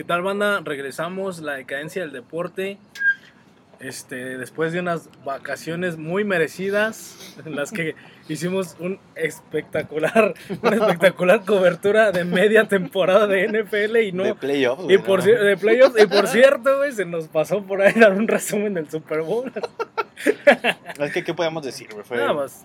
¿Qué tal, banda? Regresamos, la decadencia del deporte. Este, después de unas vacaciones muy merecidas, en las que hicimos un espectacular, una espectacular cobertura de media temporada de NFL y no. De playoffs, y por, no. cier- de playoffs, y por cierto, güey, se nos pasó por ahí dar un resumen del Super Bowl. Es que, ¿qué podemos decir, güey? Fue, Nada más,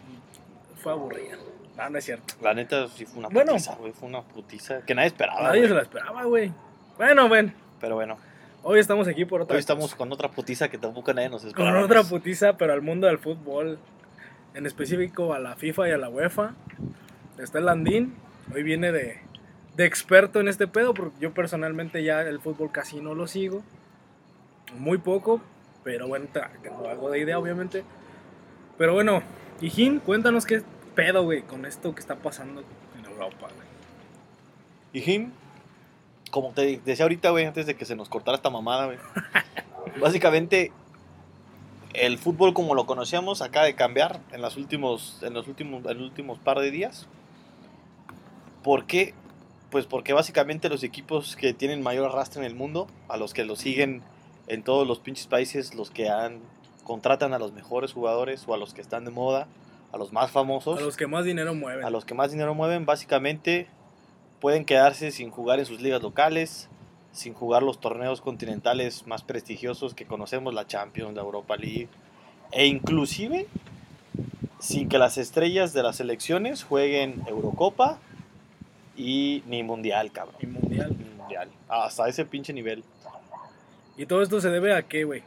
fue aburrida. No, no es cierto. La neta, sí fue una Bueno. putiza, güey. Fue una putiza que nadie esperaba. Nadie se la esperaba, güey. Bueno, ven, Pero bueno, hoy estamos aquí por otra hoy estamos cosa. con otra putiza que tampoco nadie nos Con esperaba. otra putiza, pero al mundo del fútbol. En específico a la FIFA y a la UEFA. Está el Landín. Hoy viene de, de experto en este pedo, porque yo personalmente ya el fútbol casi no lo sigo. Muy poco, pero bueno, tengo algo de idea, obviamente. Pero bueno, Hijín, cuéntanos qué pedo, güey, con esto que está pasando en Europa, güey. Y Jim, como te decía ahorita, güey, antes de que se nos cortara esta mamada, güey. básicamente, el fútbol como lo conocíamos acaba de cambiar en, los últimos, en, los últimos, en los últimos par de días. ¿Por qué? Pues porque básicamente los equipos que tienen mayor arrastre en el mundo, a los que lo siguen en todos los pinches países, los que han, contratan a los mejores jugadores o a los que están de moda, a los más famosos A los que más dinero mueven. a los que más dinero mueven, básicamente pueden quedarse sin jugar en sus ligas locales, sin jugar los torneos continentales más prestigiosos que conocemos, la Champions, la Europa League, e inclusive sin que las estrellas de las selecciones jueguen Eurocopa y ni Mundial, cabrón. Y mundial. Ni Mundial. Hasta ese pinche nivel. Y todo esto se debe a qué, güey.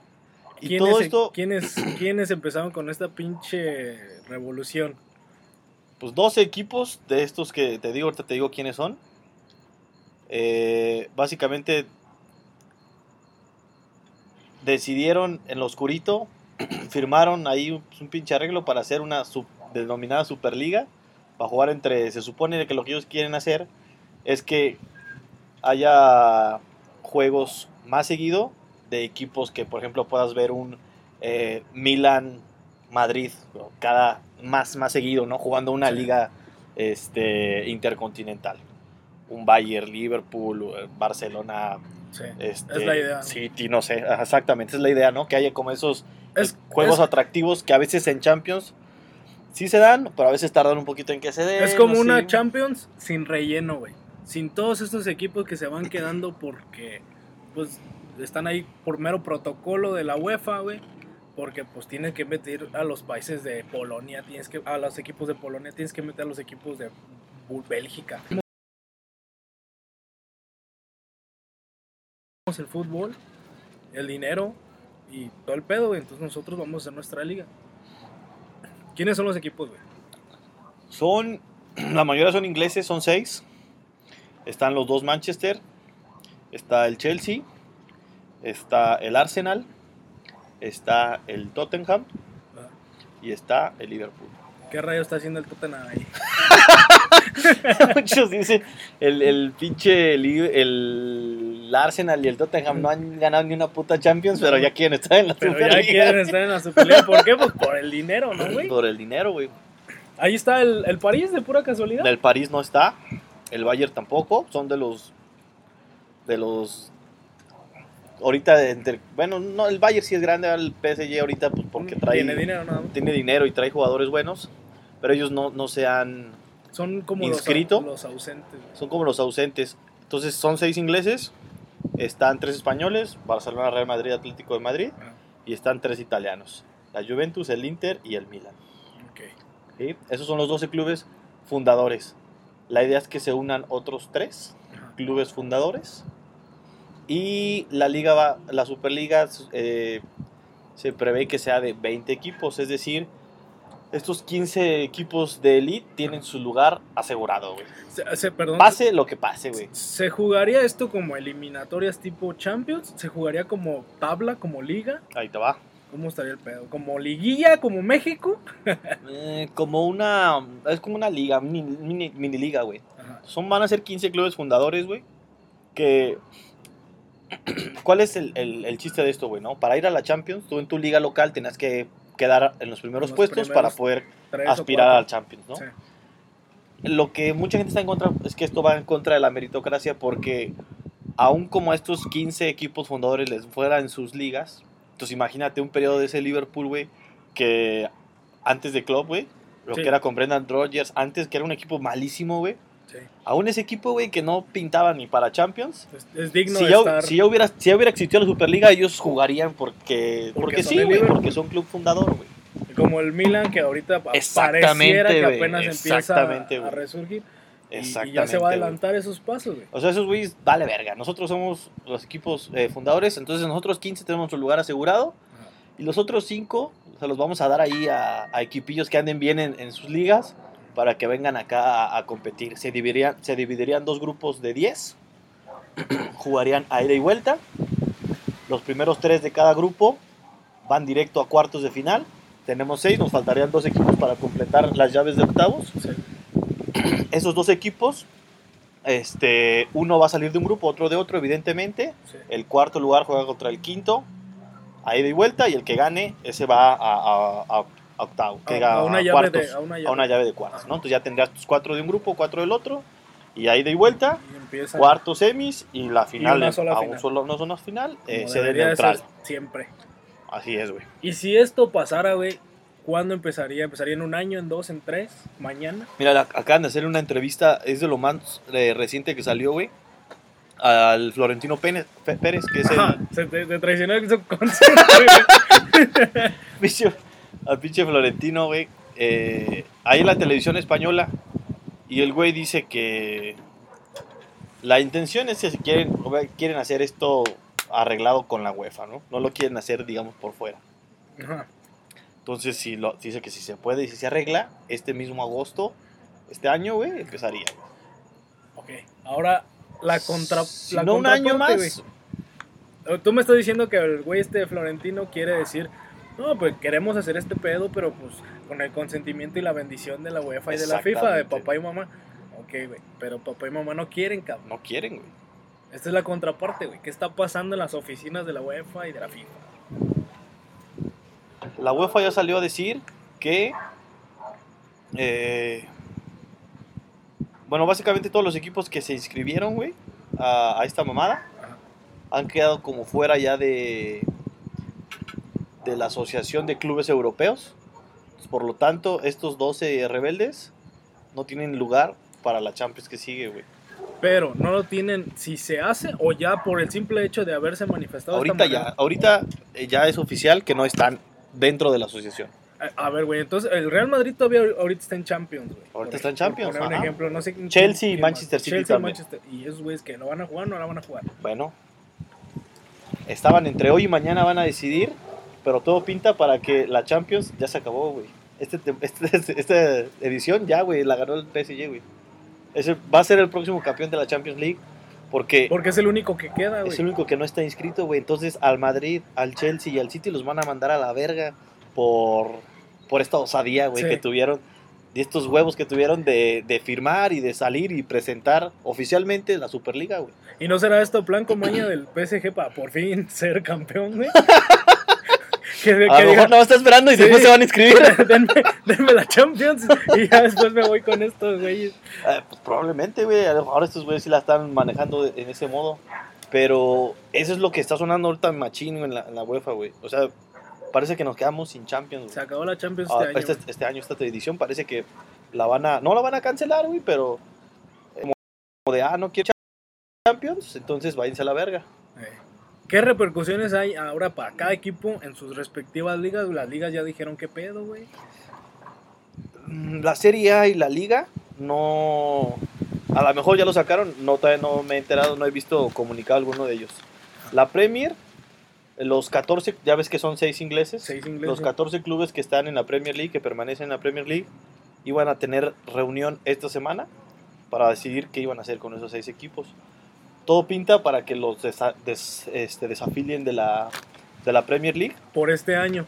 ¿Quiénes, todo esto, ¿quiénes, ¿Quiénes empezaron con esta pinche revolución? Pues 12 equipos de estos que te digo, ahorita te digo quiénes son. Eh, básicamente decidieron en lo oscurito, firmaron ahí un, un pinche arreglo para hacer una denominada Superliga, para jugar entre, se supone que lo que ellos quieren hacer es que haya juegos más seguido de equipos que por ejemplo puedas ver un eh, Milan Madrid cada más más seguido no jugando una liga este intercontinental un Bayern Liverpool eh, Barcelona Sí. este, Es la idea. City no sé exactamente es la idea no que haya como esos Es, juegos es- atractivos que a veces en Champions sí se dan pero a veces tardan un poquito en que se den es como una Champions sin relleno, güey. Sin todos estos equipos que se van quedando porque, pues, están ahí por mero protocolo de la UEFA, güey. Porque, pues, tienes que meter a los países de Polonia, tienes que, a los equipos de Polonia, tienes que meter a los equipos de Bélgica. el fútbol, el dinero y todo el pedo, güey. Entonces nosotros vamos a hacer nuestra liga. ¿Quiénes son los equipos, güey? Son, la mayoría son ingleses, son seis. Están los dos Manchester, está el Chelsea, está el Arsenal, está el Tottenham Ah, y está el Liverpool. ¿Qué rayo está haciendo el Tottenham ahí? Muchos dicen, el, el pinche Li- el Arsenal y el Tottenham no han ganado ni una puta Champions, pero ya quieren estar en la Pero ya Superliga. quieren estar en la Superliga. ¿Por qué? Pues por el dinero, ¿no, güey? Por el dinero, güey. Ahí está el, el París, de pura casualidad. El París no está, el Bayern tampoco, son de los de los ahorita entre, bueno, no el Bayern sí es grande, el PSG ahorita pues porque trae Tiene dinero nada más. tiene dinero y trae jugadores buenos, pero ellos no, no se han Son como ¿Inscrito? Los, los ausentes. son como los ausentes. Entonces son seis ingleses, están tres españoles, Barcelona, Real Madrid, Atlético de Madrid Ah, y están tres italianos, la Juventus, el Inter y el Milan. ok. ¿sí? Esos son los 12 clubes fundadores. La idea es que se unan otros tres Ajá. clubes fundadores y la liga va, la Superliga eh, se prevé que sea de 20 equipos, es decir, estos 15 equipos de elite tienen su lugar asegurado, güey. Se, se- perdón, Pase lo que pase, güey. ¿Se jugaría esto como eliminatorias tipo Champions? ¿Se jugaría como tabla, como liga? Ahí te va. ¿Cómo estaría el pedo? ¿Como liguilla, como México? Eh, como una es como una liga, mini, mini, mini liga, güey. Son, van a ser 15 clubes fundadores, güey. Que. ¿Cuál es el, el- el chiste de esto, güey? ¿no? Para ir a la Champions, tú en tu liga local tenías que quedar en los primeros los puestos primeros para poder aspirar al Champions, ¿no? Sí. Lo que mucha gente está en contra es que esto va en contra de la meritocracia porque aún como a estos 15 equipos fundadores les fuera en sus ligas, entonces imagínate un periodo de ese Liverpool, güey, que antes de Klopp, güey, lo Sí. que era con Brendan Rodgers, antes que era un equipo malísimo, güey, Sí. aún ese equipo, güey, que no pintaba ni para Champions. Es, es digno Si de ya, estar. si ya hubiera, si ya hubiera existido la Superliga, ellos jugarían porque, Porque sí, güey, porque son club fundador, güey. Como el Milan, que ahorita pa- Exactamente, pareciera que apenas empieza exactamente, a, a resurgir. y- Y, Exactamente. ya se va a adelantar esos pasos, güey. O sea, esos güeyes, vale verga. Nosotros somos los equipos eh, fundadores, entonces nosotros 15 tenemos nuestro lugar asegurado. Y los otros 5 se los vamos a dar ahí a, a equipillos que anden bien en, en sus ligas para que vengan acá a, a competir. Se dividirían, se dividirían dos grupos de 10. Jugarían a ida y vuelta. Los primeros tres de cada grupo van directo a cuartos de final. Tenemos seis, nos faltarían dos equipos para completar las llaves de octavos. Sí. Esos dos equipos, este, uno va a salir de un grupo, otro de otro, evidentemente. Sí. El cuarto lugar juega contra el quinto, a ida y vuelta, y el que gane, ese va a, a- a- a octavo, que A, a una llave cuartos, de. A una llave. a una llave de cuartos, ¿no? Entonces ya tendrías tus cuatro de un grupo, cuatro del otro, y a ida y vuelta, Y empieza cuartos semis, y la final, sola a final. un solo, no zona final, eh, sede debería de neutral. ser siempre. Así es, güey. Y si esto pasara, güey, ¿cuándo empezaría? ¿Empezaría en un año, en dos, en tres? ¿Mañana? Mira, acaban de hacer una entrevista, es de lo más eh, reciente que salió, güey, al Florentino Pérez, que es el... Ajá, se te, te traicionó el subconsciente, al pinche Florentino, güey. eh, ahí en la televisión española. Y el güey dice que la intención es que si quieren, quieren hacer esto arreglado con la UEFA, ¿no? No lo quieren hacer, digamos, por fuera. Ajá. Entonces, si lo, dice que si se puede y si se arregla, este mismo agosto, este año, güey, empezaría. Ok, ahora la contra. Si la no un año más. Tú me estás diciendo que el güey este Florentino quiere decir, no, pues queremos hacer este pedo, pero pues con el consentimiento y la bendición de la UEFA y de la FIFA, de papá y mamá. Ok, güey, pero papá y mamá no quieren, cabrón. no quieren, güey. Esta es la contraparte, güey. ¿Qué está pasando en las oficinas de la UEFA y de la FIFA? La UEFA ya salió a decir que. eh, bueno, básicamente todos los equipos que se inscribieron, güey, a, a esta mamada, Ajá. han quedado como fuera ya de. De la Asociación de Clubes Europeos. Por lo tanto, estos 12 rebeldes no tienen lugar para la Champions que sigue, güey. Pero no lo tienen si se hace o ya por el simple hecho de haberse manifestado. Ahorita ya, ahorita eh, ya es oficial que no están dentro de la asociación. A, a ver, güey, entonces el Real Madrid todavía ahorita está en Champions, güey. Ahorita Por- está en por Champions, poner un ejemplo, no sé Chelsea y Manchester. City Chelsea y también. Manchester. Y esos güeyes que lo van a jugar no la van a jugar. Bueno, estaban entre hoy y mañana van a decidir, pero todo pinta para que la Champions ya se acabó, güey. Este, tem- este- esta edición ya, güey, la ganó el PSG, güey. Ese va a ser el próximo campeón de la Champions League porque Porque es el único que queda, güey. es el único que no está inscrito, güey. Entonces al Madrid, al Chelsea y al City los van a mandar a la verga por, por esta osadía, güey, Sí. que tuvieron. Y estos huevos que tuvieron de, de firmar y de salir y presentar oficialmente la Superliga, güey. ¿Y no será esto plan como año del PSG para por fin ser campeón, güey? Que, que A lo diga, mejor no está esperando y Sí. después se van a inscribir. denme, denme la Champions y ya después me voy con estos güeyes. Eh, pues probablemente, güey. A lo mejor estos güeyes sí la están manejando de- en ese modo. Pero eso es lo que está sonando ahorita machín güey, en la, en la UEFA, güey. O sea, parece que nos quedamos sin Champions, güey. Se acabó la Champions Ah, este año. este, este año, esta edición, parece que la van a. No la van a cancelar, güey, pero. Como de, ah, no quiero Champions, entonces váyanse a la verga. Eh, ¿Qué repercusiones hay ahora para cada equipo en sus respectivas ligas? Las ligas ya dijeron qué pedo, güey. Mm, La Serie A y la Liga, no. A lo mejor ya lo sacaron, no, todavía no me he enterado, no he visto comunicado alguno de ellos. La Premier, los 14, ya ves que son 6 ingleses, Seis ingleses. los 14 clubes que están en la Premier League, que permanecen en la Premier League, iban a tener reunión esta semana para decidir qué iban a hacer con esos 6 equipos. Todo pinta para que los desa- des- este, desafilien de la, de la Premier League. Por este año.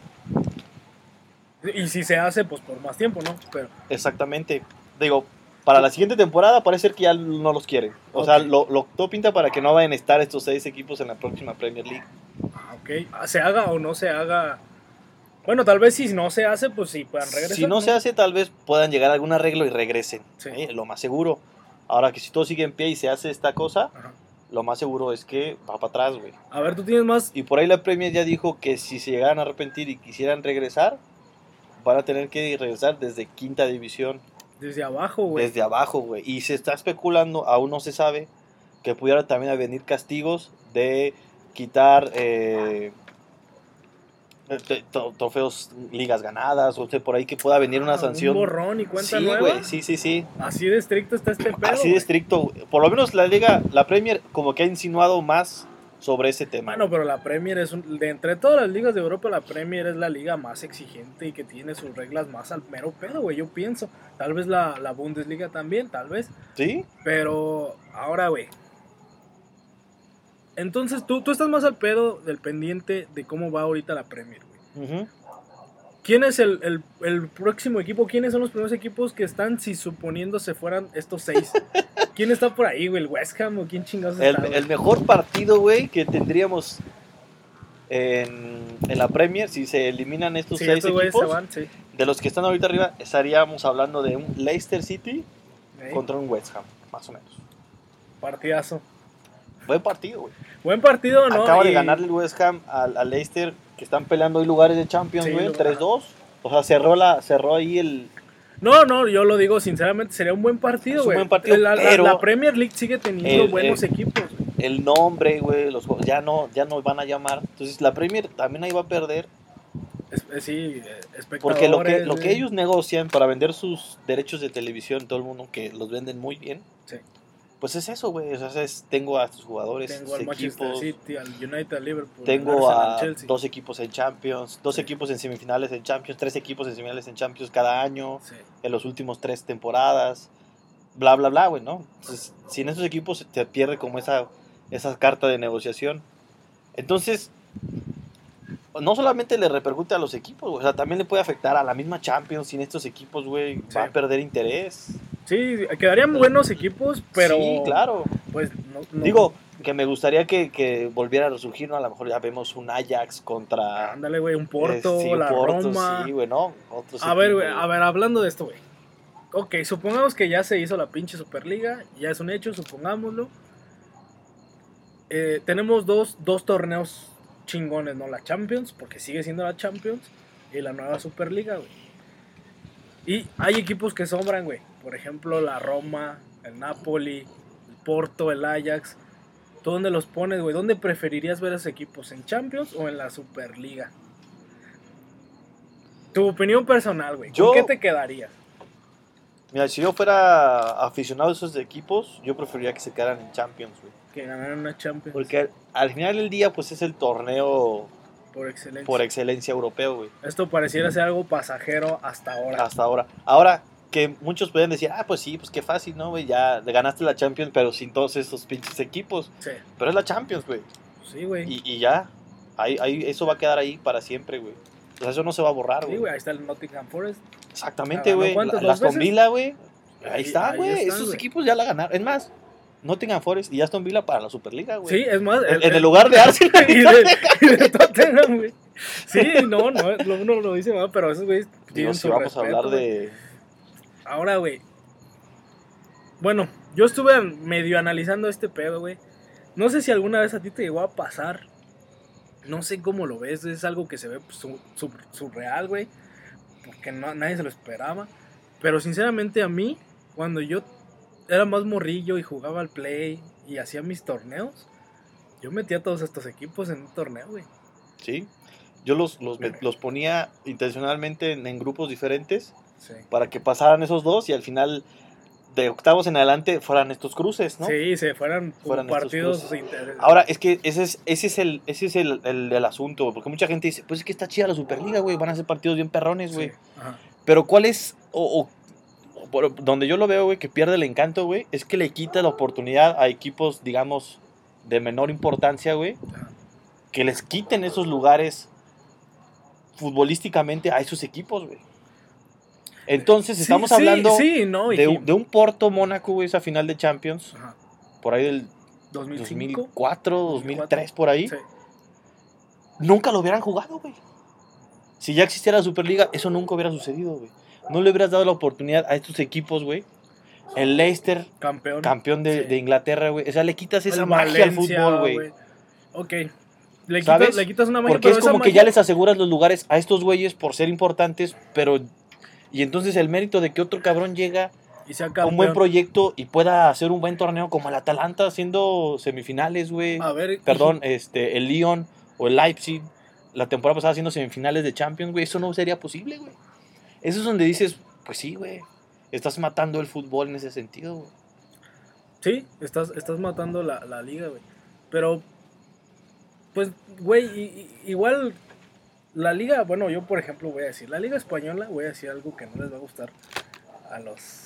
Y si se hace, pues por más tiempo, ¿no? Pero Exactamente. Digo, para la siguiente temporada parece ser que ya no los quieren. O sea, lo, lo- todo pinta para que no vayan a estar estos seis equipos en la próxima Premier League. Ah, ok. Ah, Se haga o no se haga. Bueno, tal vez si no se hace, pues sí puedan regresar. Si no se hace, tal vez puedan llegar a algún arreglo y regresen. Sí. ¿eh? Lo más seguro. Ahora que si todo sigue en pie y se hace esta cosa, Ajá. Lo más seguro es que va para atrás, güey. A ver, tú tienes más. Y por ahí la Premier ya dijo que si se llegaran a arrepentir y quisieran regresar, van a tener que regresar desde quinta división, Desde abajo, güey. desde abajo, güey. Y se está especulando, aún no se sabe, que pudieran también venir castigos de quitar eh, trofeos, ligas ganadas, o sea, por ahí que pueda venir una Ah, sanción. Un borrón y cuenta sí, nueva. sí, sí, sí. Así de estricto está este pedo. Así de estricto. Por lo menos la liga, la Premier, como que ha insinuado más sobre ese tema. Bueno, pero la Premier es un, de entre todas las ligas de Europa, la Premier es la liga más exigente y que tiene sus reglas más al mero pedo, güey. Yo pienso. Tal vez la, la Bundesliga también, tal vez. ¿Sí? Pero ahora, güey. Entonces tú, tú estás más al pedo del pendiente de cómo va ahorita la Premier, güey. ¿Quién es el, el- el próximo equipo? ¿Quiénes son los primeros equipos que están si suponiendo se fueran estos seis? ¿Quién está por ahí, güey? ¿El West Ham o quién chingados El, está? güey? el mejor partido, güey, que tendríamos en, en la Premier, si se eliminan estos Sí, seis estos equipos, van, sí. de los que están ahorita arriba, estaríamos hablando de un Leicester City contra un West Ham, más o menos. Partidazo. Buen partido, güey. Buen partido, ¿no? Acaba de ganarle el West Ham al, al Leicester, que están peleando hoy lugares de Champions, güey, lo- 3-2. O sea, cerró, la, cerró ahí el... No, no, yo lo digo sinceramente, sería un buen partido, un güey. buen partido, la, la- la Premier League sigue teniendo El- buenos el- equipos. el nombre, güey, los juegos, ya no, ya no van a llamar. Entonces la Premier también ahí va a perder. Es- es- sí, eh, espectadores. Porque lo que, lo que güey. ellos negocian para vender sus derechos de televisión, todo el mundo que los venden muy bien, Sí. Pues es eso, güey. O sea, es- tengo a estos jugadores, Tengo al Manchester City, al United, al Liverpool, tengo a Chelsea. dos equipos en Champions, dos Sí. equipos en semifinales en Champions, tres equipos en semifinales en Champions cada año, Sí. en los últimos tres temporadas, bla, bla, bla, güey, ¿no? Entonces, sin esos equipos se te pierde como esa, esa carta de negociación. Entonces, no solamente le repercute a los equipos, güey, o sea, también le puede afectar a la misma Champions. Sin estos equipos, güey, va a Sí. perder interés. Sí, quedarían buenos equipos, pero. Sí, claro. Pues no. no- Digo, que me gustaría que, que volviera a resurgir, ¿no? A lo mejor ya vemos un Ajax contra... Ándale, güey, un Porto, eh, sí, un la Porto, Roma. Sí, güey, ¿no? Otros a ver, güey, a ver, hablando de esto, güey. Ok, supongamos que ya se hizo la pinche Superliga, ya es un hecho, supongámoslo. Eh, tenemos dos, dos torneos chingones, ¿no? La Champions, porque sigue siendo la Champions, y la nueva Superliga, güey. Y hay equipos que sombran, güey. Por ejemplo, la Roma, el Napoli, el Porto, el Ajax. ¿Tú dónde los pones, güey? ¿Dónde preferirías ver a esos equipos? ¿En Champions o en la Superliga? Tu opinión personal, güey. ¿Con Yo- qué te quedarías? Mira, si yo fuera aficionado a esos equipos, yo preferiría que se quedaran en Champions, güey. Que ganaran una Champions Porque al, al final del día, pues es el torneo por excelencia. por excelencia europeo, güey. Esto pareciera ser algo pasajero hasta ahora. Hasta ahora. Ahora, que muchos pueden decir, ah, pues sí, pues qué fácil, ¿no, güey? Ya le ganaste la Champions, pero sin todos esos pinches equipos. Sí, Pero es la Champions, güey. sí, güey. Y, y ya, ahí, ahí, eso va a quedar ahí para siempre, güey. O sea, eso no se va a borrar, Sí, güey. güey, ahí está el Nottingham Forest. Exactamente, ¿Ganó güey. La, dos la Aston veces? Villa, güey. Ahí, Ahí- está, güey. Esos güey. equipos ya la ganaron. Es más, Nottingham Forest y Aston Villa para la Superliga, güey. Sí, es más. En, en el lugar de Arsenal. y, de, y de Tottenham, güey. Sí, no, no, uno lo dice, ¿no? pero esos güeyes tienen si su vamos a hablar de... Ahora, güey. Bueno, yo estuve medio analizando este pedo, güey. No sé si alguna vez a ti te llegó a pasar. No sé cómo lo ves. Es algo que se ve pues, su- su- surreal, güey. Porque no, nadie se lo esperaba. Pero sinceramente a mí, cuando yo era más morrillo y jugaba al play y hacía mis torneos, yo metía a todos estos equipos en un torneo, güey. Sí. Yo los, los, los ponía intencionalmente en, en grupos diferentes Sí. para que pasaran esos dos y al final de octavos en adelante fueran estos cruces, ¿no? Sí, se fueran, Fueran partidos Ahora, es que ese es, ese es, el, ese es el, el, el asunto, porque mucha gente dice, pues es que está chida la Superliga, güey, van a ser partidos bien perrones, güey. Sí. Pero ¿cuál es, o por- donde yo lo veo, güey, que pierde el encanto, güey, es que le quita la oportunidad a equipos, digamos, de menor importancia, güey, que les quiten esos lugares futbolísticamente a esos equipos, güey. Entonces, estamos sí, hablando sí, no, y de, un- de un Porto Mónaco, güey, esa final de Champions, Ajá. por ahí del 2005. 2004, 2003, por ahí. Sí. nunca lo hubieran jugado, güey. Si ya existiera la Superliga, eso nunca hubiera sucedido, güey. No le hubieras dado la oportunidad a estos equipos, güey. El Leicester, Campeón. campeón de, Sí. de Inglaterra, güey. O sea, le quitas esa magia al fútbol, güey. Ok. Le ¿Sabes? quitas, le quitas una magia, Porque pero es esa como que magia- ya les aseguras los lugares a estos güeyes por ser importantes, pero... Y entonces el mérito de que otro cabrón llega y sea un buen proyecto y pueda hacer un buen torneo como el Atalanta haciendo semifinales, güey. A ver, Perdón, este, el Lyon o el Leipzig, la temporada pasada haciendo semifinales de Champions, güey. Eso no sería posible, güey. Eso es donde dices, pues sí, güey. Estás matando el fútbol en ese sentido, güey. Sí, estás, estás matando la, la liga, güey. Pero, pues, güey, igual la liga, bueno, yo por ejemplo voy a decir, la liga española, voy a decir algo que no les va a gustar a los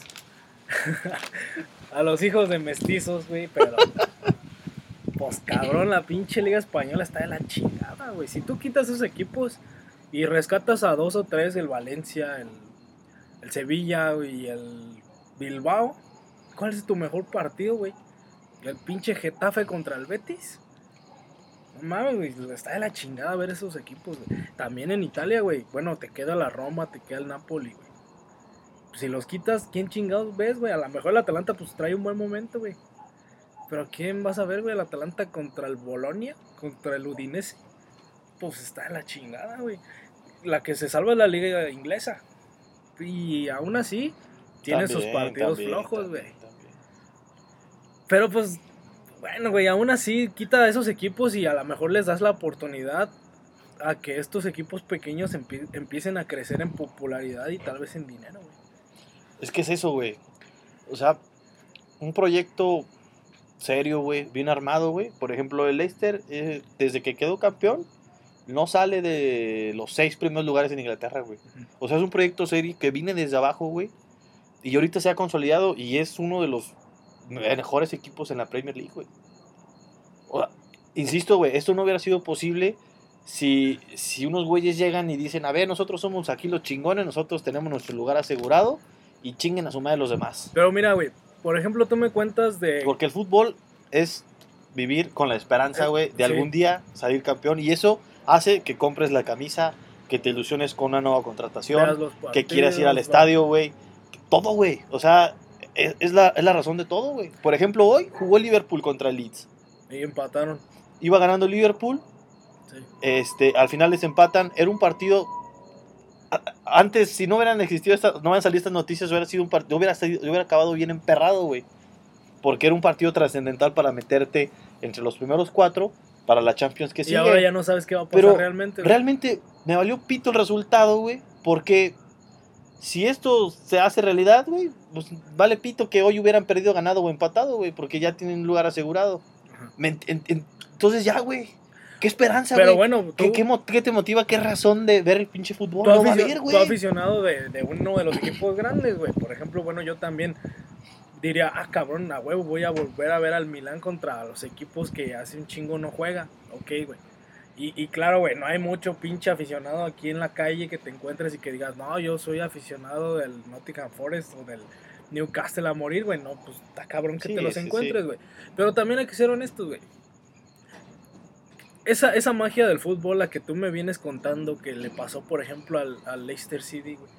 a los hijos de mestizos, güey, pero pues cabrón, la pinche liga española está de la chingada, güey. Si tú quitas esos equipos y rescatas a dos o tres, el Valencia, el, el Sevilla y el Bilbao, ¿cuál es tu mejor partido, güey? El pinche Getafe contra el Betis. No mames, güey, está de la chingada ver esos equipos, güey. También en Italia, güey. Bueno, te queda la Roma, te queda el Napoli, güey. Si los quitas, ¿quién chingados ves, güey? A lo mejor el Atalanta pues trae un buen momento, güey. Pero ¿quién vas a ver, güey? El Atalanta contra el Bolonia, contra el Udinese. Pues está de la chingada, güey. La que se salva es la liga inglesa. Y aún así, tiene sus partidos también, flojos, güey. Pero pues, bueno, güey, aún así quita a esos equipos y a lo mejor les das la oportunidad a que estos equipos pequeños empie- empiecen a crecer en popularidad y tal vez en dinero, güey. Es que es eso, güey. O sea, un proyecto serio, güey, bien armado, güey. Por ejemplo, el Leicester, eh, desde que quedó campeón, no sale de los seis primeros lugares en Inglaterra, güey. O sea, es un proyecto serio que viene desde abajo, güey. Y ahorita se ha consolidado y es uno de los mejores equipos en la Premier League, güey. O sea, insisto, güey, esto no hubiera sido posible si, si unos güeyes llegan y dicen, a ver, nosotros somos aquí los chingones, nosotros tenemos nuestro lugar asegurado y chinguen a su madre los demás. Pero mira, güey, por ejemplo, tú me cuentas de... Porque el fútbol es vivir con la esperanza, Eh, güey, de sí. algún día salir campeón y eso hace que compres la camisa, que te ilusiones con una nueva contratación, que quieras ir al estadio, güey. Todo, güey. O sea, es, es la, es la razón de todo, güey. Por ejemplo, hoy jugó Liverpool contra el Leeds. Y empataron. Iba ganando Liverpool, Sí. este, al final les empatan. Era un partido. Antes, si no hubieran existido estas, no hubieran salido estas noticias, hubiera sido un partido, hubiera, hubiera acabado bien emperrado, güey. Porque era un partido trascendental para meterte entre los primeros cuatro para la Champions que Y sigue. ahora ya no sabes qué va a pasar Pero realmente. güey. Realmente me valió pito el resultado, güey. Porque si esto se hace realidad, güey, pues vale pito que hoy hubieran perdido, ganado o empatado, güey. Porque ya tienen un lugar asegurado. Ajá. Me ent- en- en- entonces ya, güey. ¿Qué esperanza, Pero güey? bueno, tú, ¿Qué, qué, mo- qué te motiva? ¿Qué razón de ver el pinche fútbol? tú No va a aficio- haber, tú aficionado de, de uno de los equipos grandes, güey. Por ejemplo, bueno, yo también diría, ah, cabrón, a huevo, voy a volver a ver al Milán contra los equipos que hace un chingo no juega. Ok, güey. Y, y claro, güey, no hay mucho pinche aficionado aquí en la calle que te encuentres y que digas, no, yo soy aficionado del Nottingham Forest o del Newcastle a morir, güey. No, pues está cabrón que Sí, te los encuentres, güey. Pero también hay que ser honestos, güey. Esa, esa magia del fútbol, la que tú me vienes contando que le pasó, por ejemplo, al, al Leicester City, güey.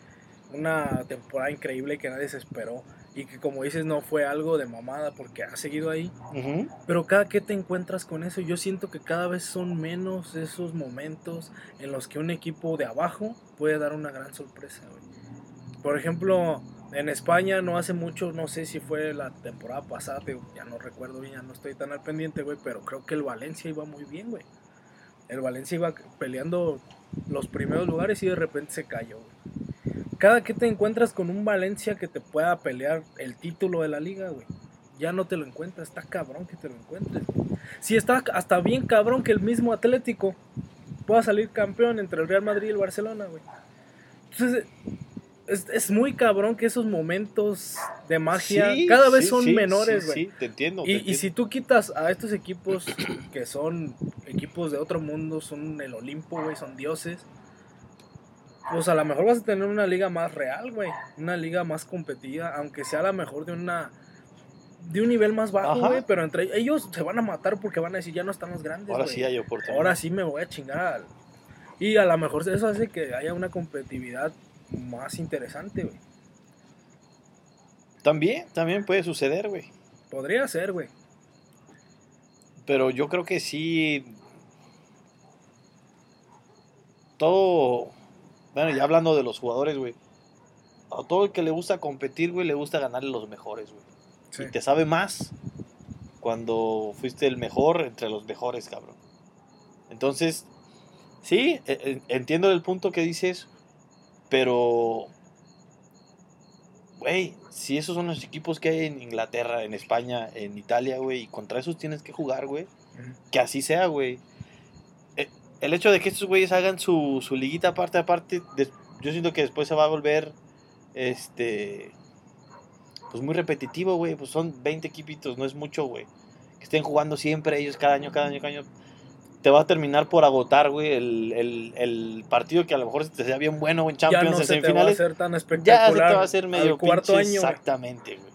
Una temporada increíble que nadie se esperó. Y que, como dices, no fue algo de mamada porque ha seguido ahí. Ujú. Pero cada que te encuentras con eso, yo siento que cada vez son menos esos momentos en los que un equipo de abajo puede dar una gran sorpresa, güey. Por ejemplo, en España no hace mucho, no sé si fue la temporada pasada, digo, ya no recuerdo bien, ya no estoy tan al pendiente, güey, pero creo que el Valencia iba muy bien, güey. El Valencia iba peleando los primeros lugares y de repente se cayó, güey. Cada que te encuentras con un Valencia que te pueda pelear el título de la liga, güey ya no te lo encuentras. Está cabrón que te lo encuentres. Si está hasta bien cabrón que el mismo Atlético pueda salir campeón entre el Real Madrid y el Barcelona, güey. Entonces, es, es muy cabrón que esos momentos de magia Sí, cada vez sí, son sí, menores, sí, güey. Sí, te entiendo. te Y, y entiendo. si tú quitas a estos equipos que son equipos de otro mundo, son el Olimpo, güey, son dioses, pues a lo mejor vas a tener una liga más real, güey. Una liga más competida, aunque sea a lo mejor de una de un nivel más bajo, güey, pero entre ellos se van a matar porque van a decir, ya no estamos grandes, Ahora sí hay oportunidad. Ahora sí me voy a chingar. al-". Y a lo mejor eso hace que haya una competitividad más interesante, güey. También, también puede suceder, güey. Podría ser, güey. Pero yo creo que sí. Todo. Bueno, ya hablando de los jugadores, güey. A todo el que le gusta competir, güey, le gusta ganarle los mejores, güey. Sí. Y te sabe más cuando fuiste el mejor entre los mejores, cabrón. Entonces, sí, e- e- entiendo el punto que dices, pero, güey, si esos son los equipos que hay en Inglaterra, en España, en Italia, güey, y contra esos tienes que jugar, güey, que así sea, güey. El hecho de que estos güeyes hagan su, su liguita aparte aparte, des- yo siento que después se va a volver, este, pues muy repetitivo, güey. Pues son 20 equipitos, no es mucho, güey. Que estén jugando siempre ellos cada año, cada año, cada año. Te va a terminar por agotar, güey, el, el, el partido que a lo mejor te sea bien bueno en Ya Champions, no en se te va a semifinales. hacer tan Ya espectacular. se te va a hacer medio cuarto pinche año. Exactamente, güey.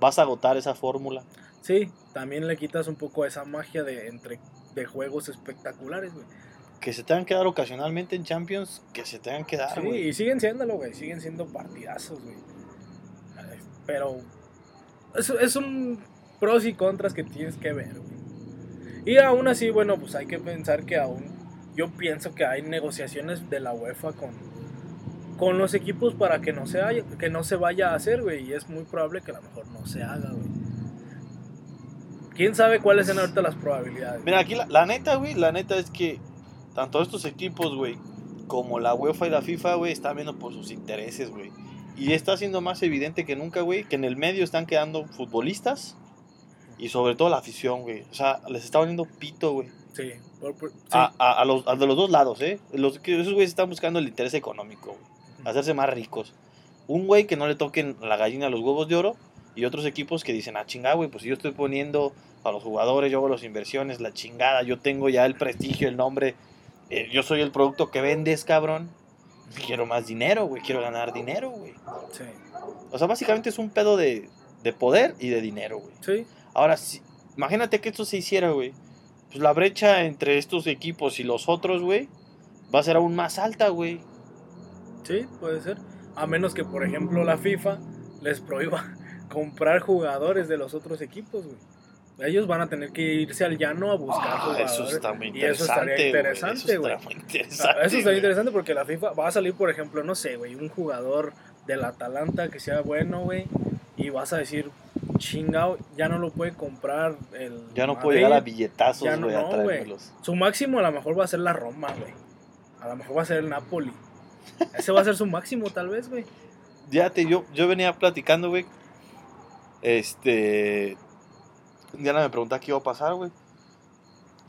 Vas a agotar esa fórmula. Sí, también le quitas un poco esa magia de entre de juegos espectaculares, güey. Que se tengan que dar ocasionalmente en Champions, que se tengan que dar, Sí, güey. y siguen siéndolo, güey. Siguen siendo partidazos, güey. Pero es, es un pros y contras que tienes que ver, güey. Y aún así, bueno, pues hay que pensar que aún. Yo pienso que hay negociaciones de la UEFA con, con los equipos para que no se haya, que no se vaya a hacer, güey. Y es muy probable que a lo mejor no se haga, güey. ¿Quién sabe cuáles son ahorita las probabilidades? Mira, aquí la, la neta, güey, la neta es que tanto estos equipos, güey, como la UEFA y la FIFA, güey, están viendo por sus intereses, güey. Y está siendo más evidente que nunca, güey, que en el medio están quedando futbolistas y sobre todo la afición, güey. O sea, les está poniendo pito, güey. Sí, por- por- sí. A, a- a los, a los dos lados, ¿eh? Los, esos güeyes están buscando el interés económico, güey. Hacerse más ricos. Un güey que no le toquen la gallina a los huevos de oro y otros equipos que dicen, ah, chingada, güey, pues yo estoy poniendo a los jugadores, yo hago las inversiones, la chingada, yo tengo ya el prestigio, el nombre, eh, yo soy el producto que vendes, cabrón. Quiero más dinero, güey, quiero ganar dinero, güey. Sí, O sea, básicamente es un pedo de, de poder y de dinero, güey. sí, Ahora, si, imagínate que esto se hiciera, güey. Pues la brecha entre estos equipos y los otros, güey, va a ser aún más alta, güey. sí, puede ser. A menos que, por ejemplo, la FIFA les prohíba comprar jugadores de los otros equipos, güey. Ellos van a tener que irse al llano a buscar Ah, jugadores. eso está muy y eso estaría interesante, güey. interesante, Eso Ah, interesante. Eso estaría interesante porque la FIFA va a salir, por ejemplo, no sé, güey, un jugador del Atalanta que sea bueno, güey, y vas a decir, chingao, ya no lo puede comprar el. Ya no Madrid. puede llegar a billetazos, no, güey, a no, traérmelos. Su máximo a lo mejor va a ser la Roma, güey. A lo mejor va a ser el Napoli. Ese va a ser su máximo, tal vez, güey. Ya te, yo, yo venía platicando, güey. Este. Diana me preguntaba qué iba a pasar, güey.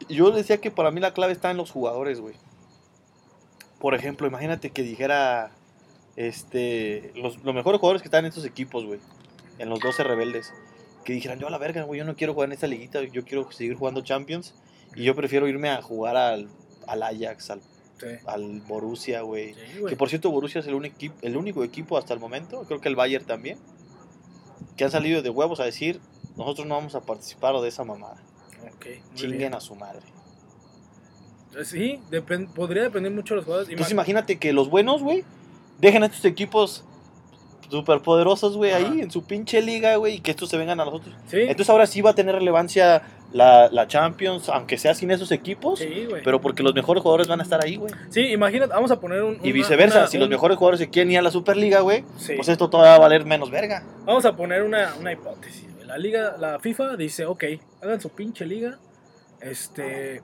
Yo le decía que para mí la clave está en los jugadores, güey. Por ejemplo, imagínate que dijera. Este. Los, los mejores jugadores que están en estos equipos, güey. En los 12 rebeldes. Que dijeran, yo a la verga, güey, yo no quiero jugar en esta liguita, yo quiero seguir jugando Champions. Y yo prefiero irme a jugar al, al Ajax, al, Sí, al Borussia, güey. sí. Que por cierto, Borussia es el único equipo hasta el momento, creo que el Bayern también, que han salido de huevos a decir, nosotros no vamos a participar de esa mamada. Ok, muy Chinguen bien. a su madre. Sí, depen- podría depender mucho de los jugadores. Entonces Ima- imagínate que los buenos, güey, dejen a estos equipos superpoderosos, güey, ahí en su pinche liga, güey, y que estos se vengan a los otros. Sí, Entonces ahora sí va a tener relevancia la, la Champions, aunque sea sin esos equipos, sí, pero porque los mejores jugadores van a estar ahí, güey. Sí, imagínate, vamos a poner un. Y una- viceversa, una- si los mejores jugadores se quieren ir a la Superliga, güey, Sí. pues esto todavía va a valer menos verga. Vamos a poner una, una hipótesis. La liga, la FIFA dice, ok, hagan su pinche liga. Este,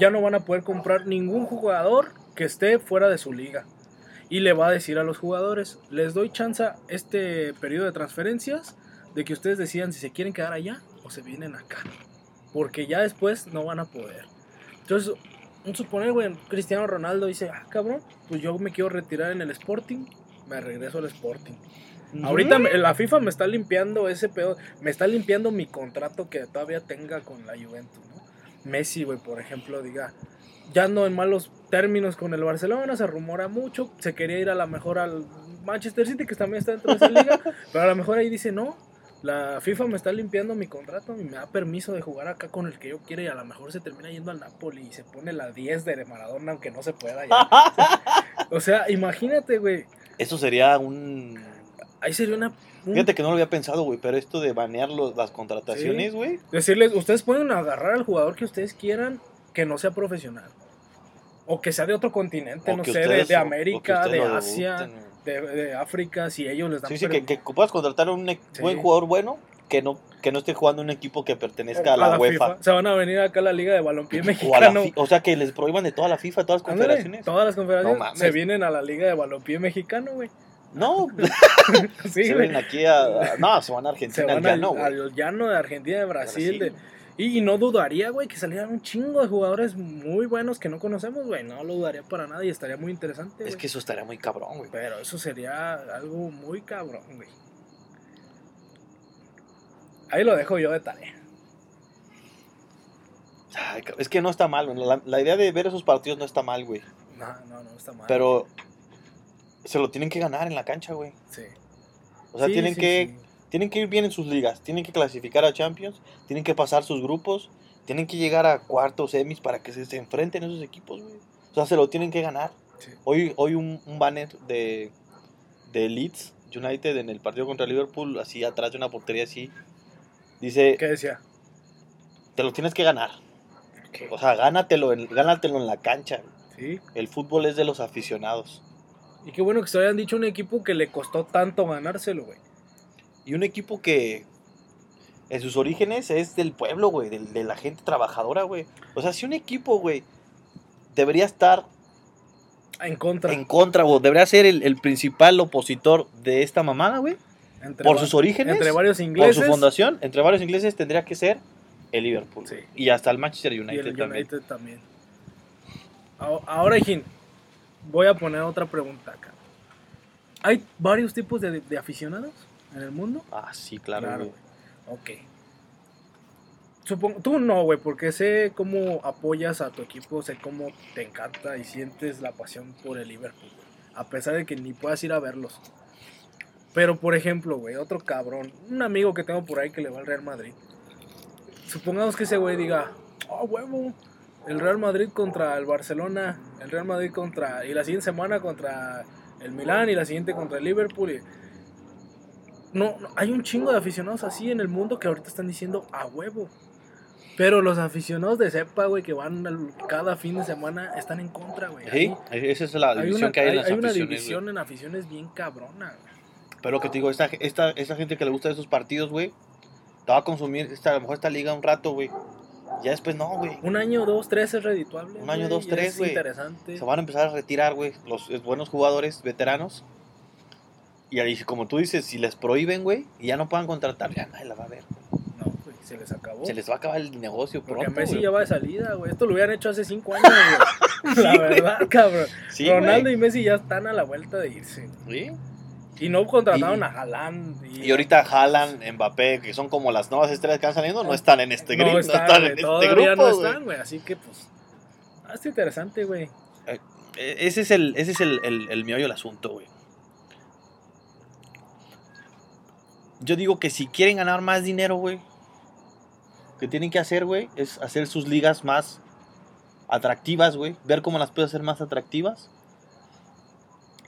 ya no van a poder comprar ningún jugador que esté fuera de su liga. Y le va a decir a los jugadores, les doy chance este periodo de transferencias de que ustedes decidan si se quieren quedar allá o se vienen acá. Porque ya después no van a poder. Entonces, un suponer, güey, Cristiano Ronaldo dice, ah, cabrón, pues yo me quiero retirar en el Sporting, me regreso al Sporting. Ahorita me- la FIFA me está limpiando ese pedo, me está limpiando mi contrato que todavía tenga con la Juventus, ¿no? Messi, güey, por ejemplo, diga, ya no en malos términos con el Barcelona, se rumora mucho, se quería ir a la mejor al Manchester City, que también está dentro de esa liga, pero a lo mejor ahí dice, no, la FIFA me está limpiando mi contrato y me da permiso de jugar acá con el que yo quiera y a lo mejor se termina yendo al Napoli y se pone la 10 de Maradona, aunque no se pueda ya. O sea, imagínate, güey. Eso sería un Ahí sería una. un- Fíjate que no lo había pensado, güey, pero esto de banear los- las contrataciones, güey. Decirles, ustedes pueden agarrar al jugador que ustedes quieran que no sea profesional. O que sea de otro continente, o no sé, de, ustedes- de América, de Asia. De, de África, si ellos les dan Sí, sí, que, que puedas contratar a un e- Sí. buen jugador bueno que no, que no esté jugando un equipo que pertenezca a a la, UEFA. FIFA. Se van a venir acá a la Liga de Balompié O, Mexicano. fi- o sea, que les prohíban de toda la FIFA, todas las Ándale, confederaciones. todas las confederaciones No se vienen a la Liga de Balompié Mexicano, güey. No, Sí, se güey. ven aquí a, a- No, se van a Se Argentina van al llano, al, güey. al llano de Argentina, de Brasil. Brasil. de- y, y no dudaría, güey, que salieran un chingo de jugadores muy buenos que no conocemos, güey. No lo dudaría para nada y estaría muy interesante. Es güey. que eso estaría muy cabrón, güey. Pero eso sería algo muy cabrón, güey. Ahí lo dejo yo de tarea. Ay, Es que no está mal, güey. La, la idea de ver esos partidos no está mal, güey. No, no, no está mal. Pero se lo tienen que ganar en la cancha, güey. Sí. O sea, Sí, tienen sí, que sí. Tienen que ir bien en sus ligas, tienen que clasificar a Champions, tienen que pasar sus grupos, tienen que llegar a cuartos, semis para que se, se enfrenten esos equipos, güey. O sea, se lo tienen que ganar. Sí. Hoy, hoy un, un banner de, de Leeds United en el partido contra Liverpool, así atrás de una portería así, dice, ¿Qué decía? te lo tienes que ganar. O sea, gánatelo en, gánatelo en la cancha. Sí. El fútbol es de los aficionados. Y qué bueno que se hayan dicho un equipo que le costó tanto ganárselo, güey. Y un equipo que en sus orígenes es del pueblo, güey, del- de, la gente trabajadora, güey. O sea, si un equipo, güey, debería estar En contra. en contra, güey, debería ser el, el principal opositor de esta mamada, güey. Por sus orígenes, Entre varios por ingleses. su fundación, entre varios ingleses tendría que ser el Liverpool. Sí. Y hasta el Manchester Y United el también. United también. Ahora, ahora, Hijín, voy a poner otra pregunta acá. ¿Hay varios tipos de, de aficionados en el mundo? Ah, sí, claro, güey. güey. Ok. Supongo, tú no, güey, porque sé cómo apoyas a tu equipo, sé cómo te encanta y sientes la pasión por el Liverpool, güey, a pesar de que ni puedas ir a verlos. Pero, por ejemplo, güey, otro cabrón, un amigo que tengo por ahí que le va al Real Madrid. Supongamos que ese güey diga, oh, huevo, el Real Madrid contra el Barcelona, el Real Madrid contra, y la siguiente semana contra el Milán y la siguiente contra el Liverpool. y- no, no, hay un chingo de aficionados así en el mundo que ahorita están diciendo a huevo. Pero los aficionados de cepa, güey, que van al- cada fin de semana, están en contra, güey. Sí, esa es la Hay división una, que hay, en hay- las hay una aficiones, güey. división en aficiones bien cabrona, güey. Pero que te digo, esta, esta, esta gente que le gusta esos partidos, güey, te va a consumir esta, a lo mejor esta liga un rato, güey. Ya después no, güey. Un año, dos, tres es redituable. Un año, dos, tres, es güey. interesante. Se van a empezar a retirar, güey, los buenos jugadores, veteranos. Y ahí, como tú dices, si les prohíben, güey, y ya no puedan contratar, ya nadie la va a ver. No, güey, se les acabó. Se les va a acabar el negocio Porque pronto, Messi güey. ya va de salida, güey. Esto lo hubieran hecho hace cinco años, güey. La güey. verdad, cabrón. Sí, Ronaldo güey. y Messi ya están a la vuelta de irse. Sí. Y no contrataron Y- a Haaland. Y ahorita Haaland, Mbappé, que son como las nuevas estrellas que van saliendo, no están en este, no están, no están en este grupo, no están, güey. Así que, pues. ah, Está interesante, güey. Eh, Ese es el, ese es el, el, el meollo del asunto, güey. Yo digo que si quieren ganar más dinero, güey, que tienen que hacer, güey, es hacer sus ligas más atractivas, güey. Ver cómo las puedes hacer más atractivas.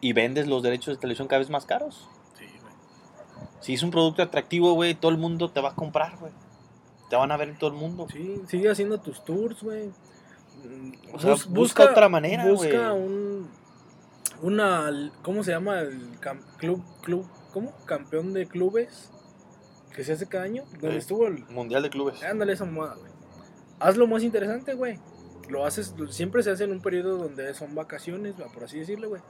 Y vendes los derechos de televisión cada vez más caros. Sí, güey. Si es un producto atractivo, güey, todo el mundo te va a comprar, güey. Te van a ver en todo el mundo. Sí, sigue haciendo tus tours, güey. O sea, busca otra manera, Busca güey. un. Una. ¿Cómo se llama? El club. club ¿Cómo? Campeón de clubes. Que se hace cada año. Donde Eh. estuvo el. Mundial de clubes. Ándale esa moda, güey. Hazlo más interesante, güey. Lo haces, siempre se hace en un periodo donde son vacaciones, por así decirlo, güey.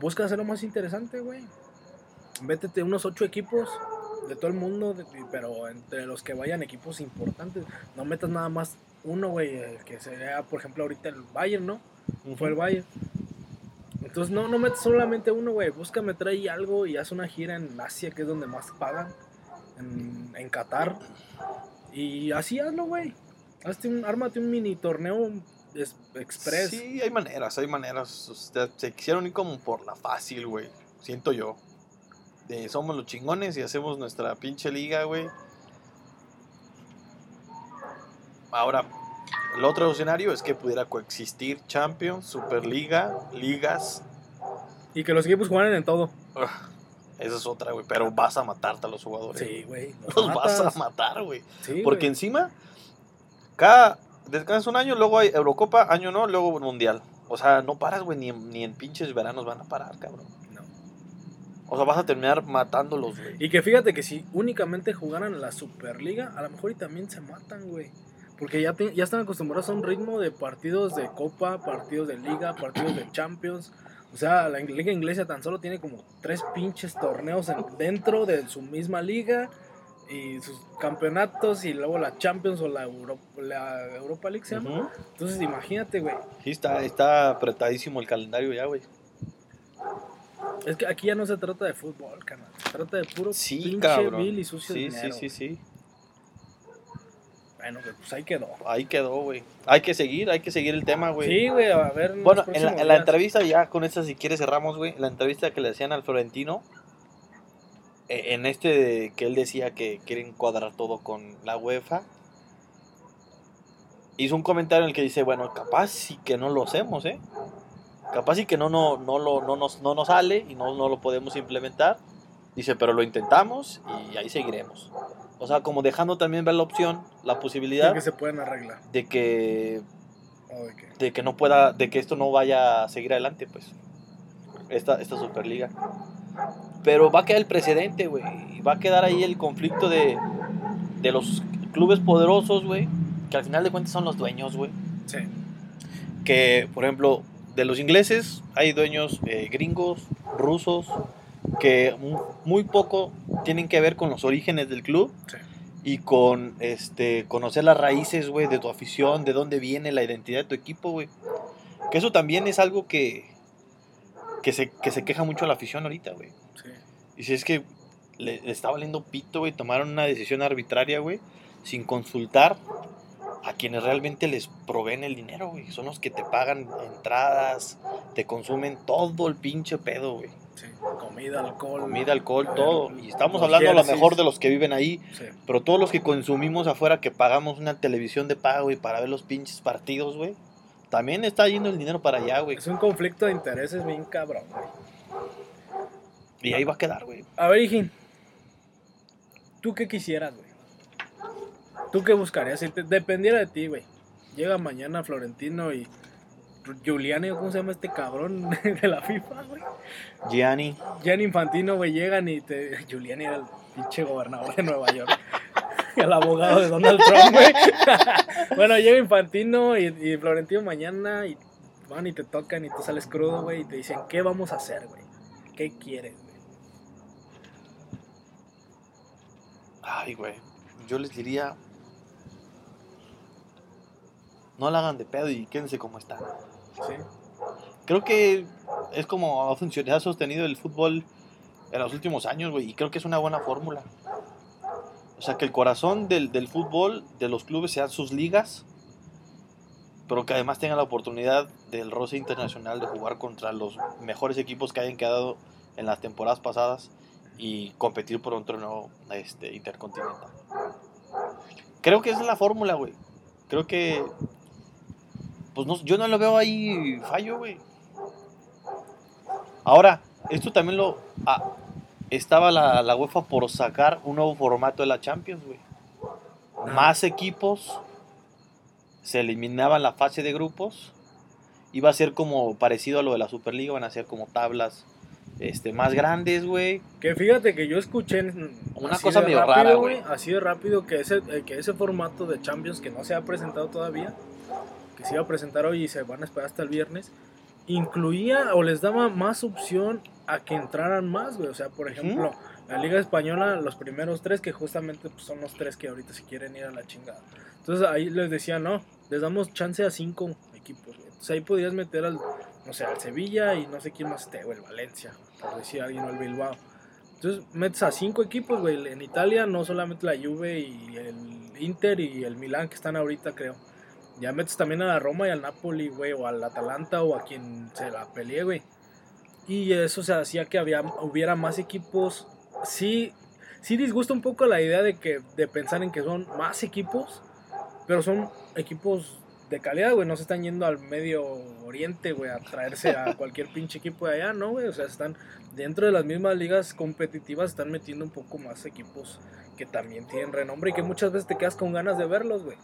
Busca hacerlo más interesante, güey. Vétete unos ocho equipos de todo el mundo, de- pero entre los que vayan equipos importantes. No metas nada más uno, güey, el que sea, por ejemplo, ahorita el Bayern, ¿no? Fue el Bayern. Entonces no, no metes solamente uno, güey. Busca meter ahí algo y haz una gira en Asia, que es donde más pagan. En, Qatar. Y así hazlo, güey. Hazte un, ármate un mini torneo es- express. Sí, hay maneras, hay maneras. O sea, se quisieron ir como por la fácil, güey. Siento yo. De somos los chingones y hacemos nuestra pinche liga, güey. Ahora, el otro escenario es que pudiera coexistir Champions, Superliga, ligas. Y que los equipos jugaran en todo. Ugh. Esa es otra, güey. Pero vas a matarte a los jugadores. Sí, güey. Los vas a matar, güey. Sí, Porque encima, cada. Descansas un año, luego hay Eurocopa, año no, luego Mundial. O sea, no paras, güey, ni en, ni en pinches veranos van a parar, cabrón. No. O sea, vas a terminar matándolos, güey. Y que fíjate que si únicamente jugaran la Superliga, a lo mejor y también se matan, güey. Porque ya, te- ya están acostumbrados a un ritmo de partidos de Copa, partidos de Liga, partidos de Champions. O sea, la Liga Inglesa tan solo tiene como tres pinches torneos en- dentro de su misma liga y sus campeonatos y luego la Champions o la, Euro- la Europa League se llama. Entonces imagínate, güey. Sí, está, está apretadísimo el calendario ya, güey. Es que aquí ya no se trata de fútbol, canal. Se trata de puro Sí, pinche vil y sucio Sí, sí, dinero. sí, sí. Bueno, güey, pues ahí quedó. Ahí quedó, güey. Hay que seguir, hay que seguir el tema, güey. Sí, güey, a ver. Bueno, en la, en entrevista, ya con esta, si quieres, cerramos, güey. La entrevista que le hacían al Florentino, eh, en este de que él decía que quieren cuadrar todo con la UEFA, hizo un comentario en el que dice, bueno, capaz sí que no lo hacemos, ¿eh? Capaz sí que no, no, no, lo, no, nos, no nos sale y no, no lo podemos implementar. Dice, pero lo intentamos y ahí seguiremos. O sea, como dejando también ver la opción, la De posibilidad que se pueden arreglar. de que de que. de que no pueda, de que esto no vaya a seguir adelante, pues. Esta, esta Superliga. Pero va a quedar el precedente, güey. Y va a quedar ahí el conflicto de, de los clubes poderosos, güey. Que al final de cuentas son los dueños, güey. Sí. Que, por ejemplo, de los ingleses hay dueños eh, gringos, rusos, que mu- muy poco tienen que ver con los orígenes del club Sí. y con este conocer las raíces, güey, de tu afición, de dónde viene la identidad de tu equipo, güey. Que eso también es algo que que se, que se queja mucho la afición ahorita, güey. Sí. Y si es que le, le está valiendo pito, güey, tomaron una decisión arbitraria, güey, sin consultar a quienes realmente les proveen el dinero, güey. Son los que te pagan entradas, te consumen todo el pinche pedo, güey. Sí. Comida, alcohol. Comida, alcohol, todo. Y estamos hablando a lo mejor de los que viven ahí, Sí. pero todos los que consumimos afuera, que pagamos una televisión de pago y para ver los pinches partidos, güey, también está yendo el dinero para allá, güey. Es un conflicto de intereses bien cabrón, güey. Y ahí va a quedar, güey. A ver, hijín. ¿Tú qué quisieras, güey? ¿Tú qué buscarías? Si te- dependiera de ti, güey. Llega mañana Florentino y Giuliani, ¿o ¿cómo se llama este cabrón de la FIFA, güey? Gianni. Gianni Infantino, güey, llegan y te... Giuliani era el pinche gobernador de Nueva York. el abogado de Donald Trump, güey. bueno, llega Infantino y, y Florentino mañana y van y te tocan y tú sales crudo, güey, y te dicen, ¿qué vamos a hacer, güey? ¿Qué quieres, güey? Ay, güey. Yo les diría. No la hagan de pedo y quédense como están. Sí. Creo que es como ha funcionado, ha sostenido el fútbol en los últimos años, güey. Y creo que es una buena fórmula. O sea, que el corazón del, del fútbol, de los clubes, sean sus ligas. Pero que además tengan la oportunidad del roce internacional de jugar contra los mejores equipos que hayan quedado en las temporadas pasadas y competir por un torneo este, intercontinental. Creo que esa es la fórmula, güey. Creo que. Pues no, yo no lo veo ahí fallo, güey. Ahora, esto también lo. ah, estaba la, la UEFA por sacar un nuevo formato de la Champions, güey. Más equipos. Se eliminaba la fase de grupos. Iba a ser como parecido a lo de la Superliga. Van a ser como tablas este, más grandes, güey. Que fíjate que yo escuché Una cosa medio rápido, rara, güey, güey. Así de rápido que ese, eh, que ese formato de Champions que no se ha presentado todavía, que se iba a presentar hoy y se van a esperar hasta el viernes, incluía o les daba más opción a que entraran más, güey. O sea, por ejemplo, la Liga Española, los primeros tres, que justamente pues, son los tres que ahorita se quieren ir a la chingada. Entonces ahí les decía, no, les damos chance a cinco equipos, güey. Entonces ahí podías meter al, no sé, al Sevilla y no sé quién más esté, o el Valencia, por decir alguien, o el Bilbao. Entonces metes a cinco equipos, güey. En Italia no solamente la Juve y el Inter y el Milán que están ahorita, creo. Ya metes también a la Roma y al Napoli, güey, o al Atalanta o a quien se la pelee, güey. Y eso se hacía que había, hubiera más equipos. Sí, sí disgusta un poco la idea de que de pensar en que son más equipos, pero son equipos de calidad, güey. No se están yendo al Medio Oriente, güey, a traerse a cualquier pinche equipo de allá, ¿no, güey? O sea, están dentro de las mismas ligas competitivas, están metiendo un poco más equipos que también tienen renombre y que muchas veces te quedas con ganas de verlos, güey.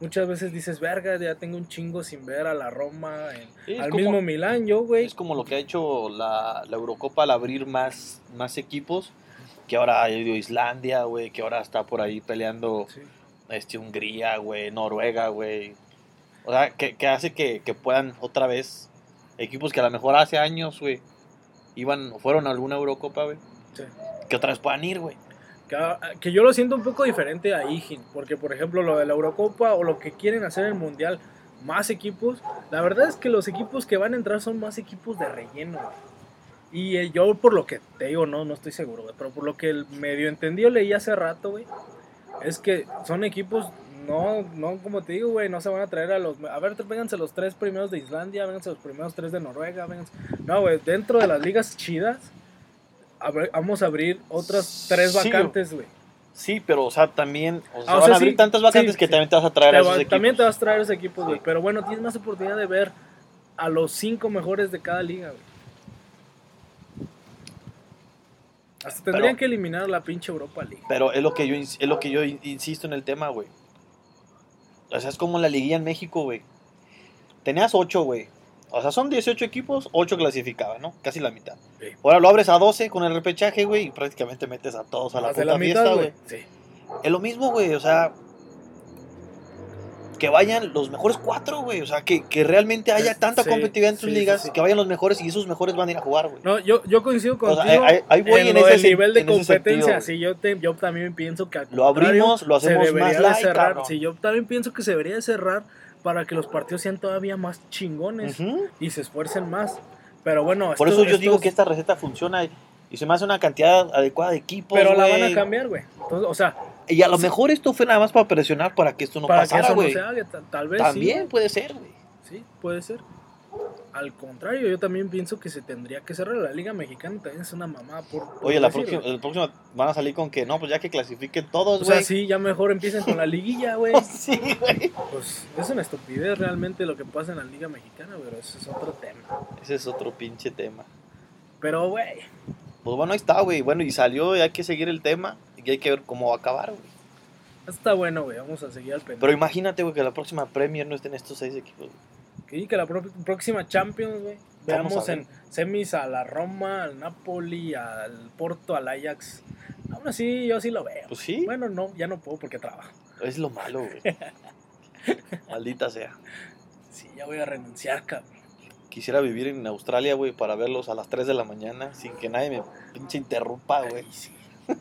Muchas veces dices, verga, ya tengo un chingo sin ver a la Roma, en- Sí, es al como- mismo Milán, yo, güey. Es como lo que ha hecho la, la Eurocopa al abrir más, más equipos. Que ahora ha ido Islandia, güey. Que ahora está por ahí peleando Sí. este, Hungría, güey. Noruega, güey. O sea, que, que hace que, que puedan otra vez equipos que a lo mejor hace años, güey, iban, fueron a alguna Eurocopa, güey. Sí. Que otra vez puedan ir, güey. Que, que yo lo siento un poco diferente a Igin, porque por ejemplo lo de la Eurocopa o lo que quieren hacer en el Mundial, más equipos, la verdad es que los equipos que van a entrar son más equipos de relleno. Y eh, yo por lo que te digo, no, no estoy seguro, güey, pero por lo que medio entendido leí hace rato, güey, es que son equipos, no, no como te digo, güey, no se van a traer a los, a ver, vénganse los tres primeros de Islandia, vénganse los primeros tres de Noruega, vénganse, no, güey, dentro de las ligas chidas, vamos a abrir otras tres vacantes, güey. Sí, pero, o sea, también o sea, Ah, o van sea, a abrir sí, tantas vacantes sí, que también te vas a traer a esos equipos. también te vas a traer esos equipos, güey. Sí. Pero bueno, tienes más oportunidad de ver a los cinco mejores de cada liga, güey. Hasta tendrían Pero- que eliminar la pinche Europa League. Pero es lo que yo, es lo que yo in- insisto en el tema, güey. O sea, es como la liguilla en México, güey. Tenías 8, güey. O sea, son 18 equipos, 8 clasificaban, ¿no? Casi la mitad. Sí. Ahora lo abres a 12 con el repechaje, güey, y prácticamente metes a todos a la puta la fiesta, güey. Sí. Es lo mismo, güey, o sea... Que vayan los mejores cuatro, güey. O sea, que, que realmente haya tanta sí, competitividad en tus sí, ligas, sí. que vayan los mejores y esos mejores van a ir a jugar, güey. No, yo, yo coincido O contigo. sea, ahí- ahí voy en lo ese nivel de en competencia. sentido, sí, yo, te- yo también pienso que al Lo abrimos, lo se hacemos debería más de cerrar. Sí, yo también pienso que se debería de cerrar para que los partidos sean todavía más chingones Ujú. y se esfuercen más. Pero bueno, Por esto- eso yo digo estos- que esta receta funciona y, y se me hace una cantidad adecuada de equipos. Pero la van a cambiar, güey. O sea, Y a lo mejor esto fue nada más para presionar para que esto no para pasara, no güey. se haga, ta- tal vez También sí. puede ser, güey. Sí, puede ser. Al contrario, yo también pienso que se tendría que cerrar. La Liga Mexicana también es una mamá. Por, por Oye, la próxima, el próximo van a salir con que no, pues ya que clasifiquen todos, O güey. sea, sí, ya mejor empiecen con la liguilla, güey. Sí, güey. Pues es una estupidez realmente lo que pasa en la Liga Mexicana, pero eso es otro tema. Ese es otro pinche tema. Pero, güey, Pues bueno, ahí está, güey. Bueno, y salió y hay que seguir el tema y hay que ver cómo va a acabar, güey. está bueno, güey. Vamos a seguir al pendiente. Pero imagínate, güey, que la próxima Premier no estén estos seis equipos. güey. Y que la próxima Champions, güey, veamos en semis a la Roma, al Napoli, al Porto, al Ajax. Aún así, yo sí lo veo. Pues sí, Bueno, no, ya no puedo porque trabajo. es lo malo, güey. Maldita sea. Sí, ya voy a renunciar, cabrón. Quisiera vivir en Australia, güey, para verlos a las 3 de la mañana sin que nadie me pinche interrumpa, güey. Sí.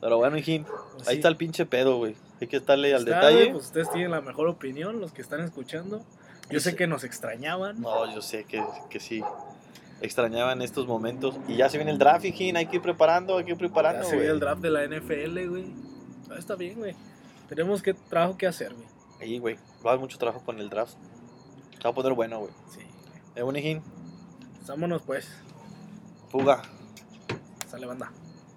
Pero bueno, hijín, Pues ahí sí. está el pinche pedo, güey. Hay que estarle al Está, detalle. pues ustedes tienen la mejor opinión, los que están escuchando. Yo sé Sí. que nos extrañaban. No, yo sé que, que sí. Extrañaban estos momentos. Y ya se viene el draft, hijín. Hay que ir preparando, hay que ir Ya preparando, se viene el draft de la NFL, güey. Ah, Está bien, güey. Tenemos que trabajo que hacer, güey. Ahí, güey. Va a haber mucho trabajo con el draft. Se va a poner bueno, güey. Sí. Eh, bueno, hijín. Vámonos, pues. Fuga. Sale banda.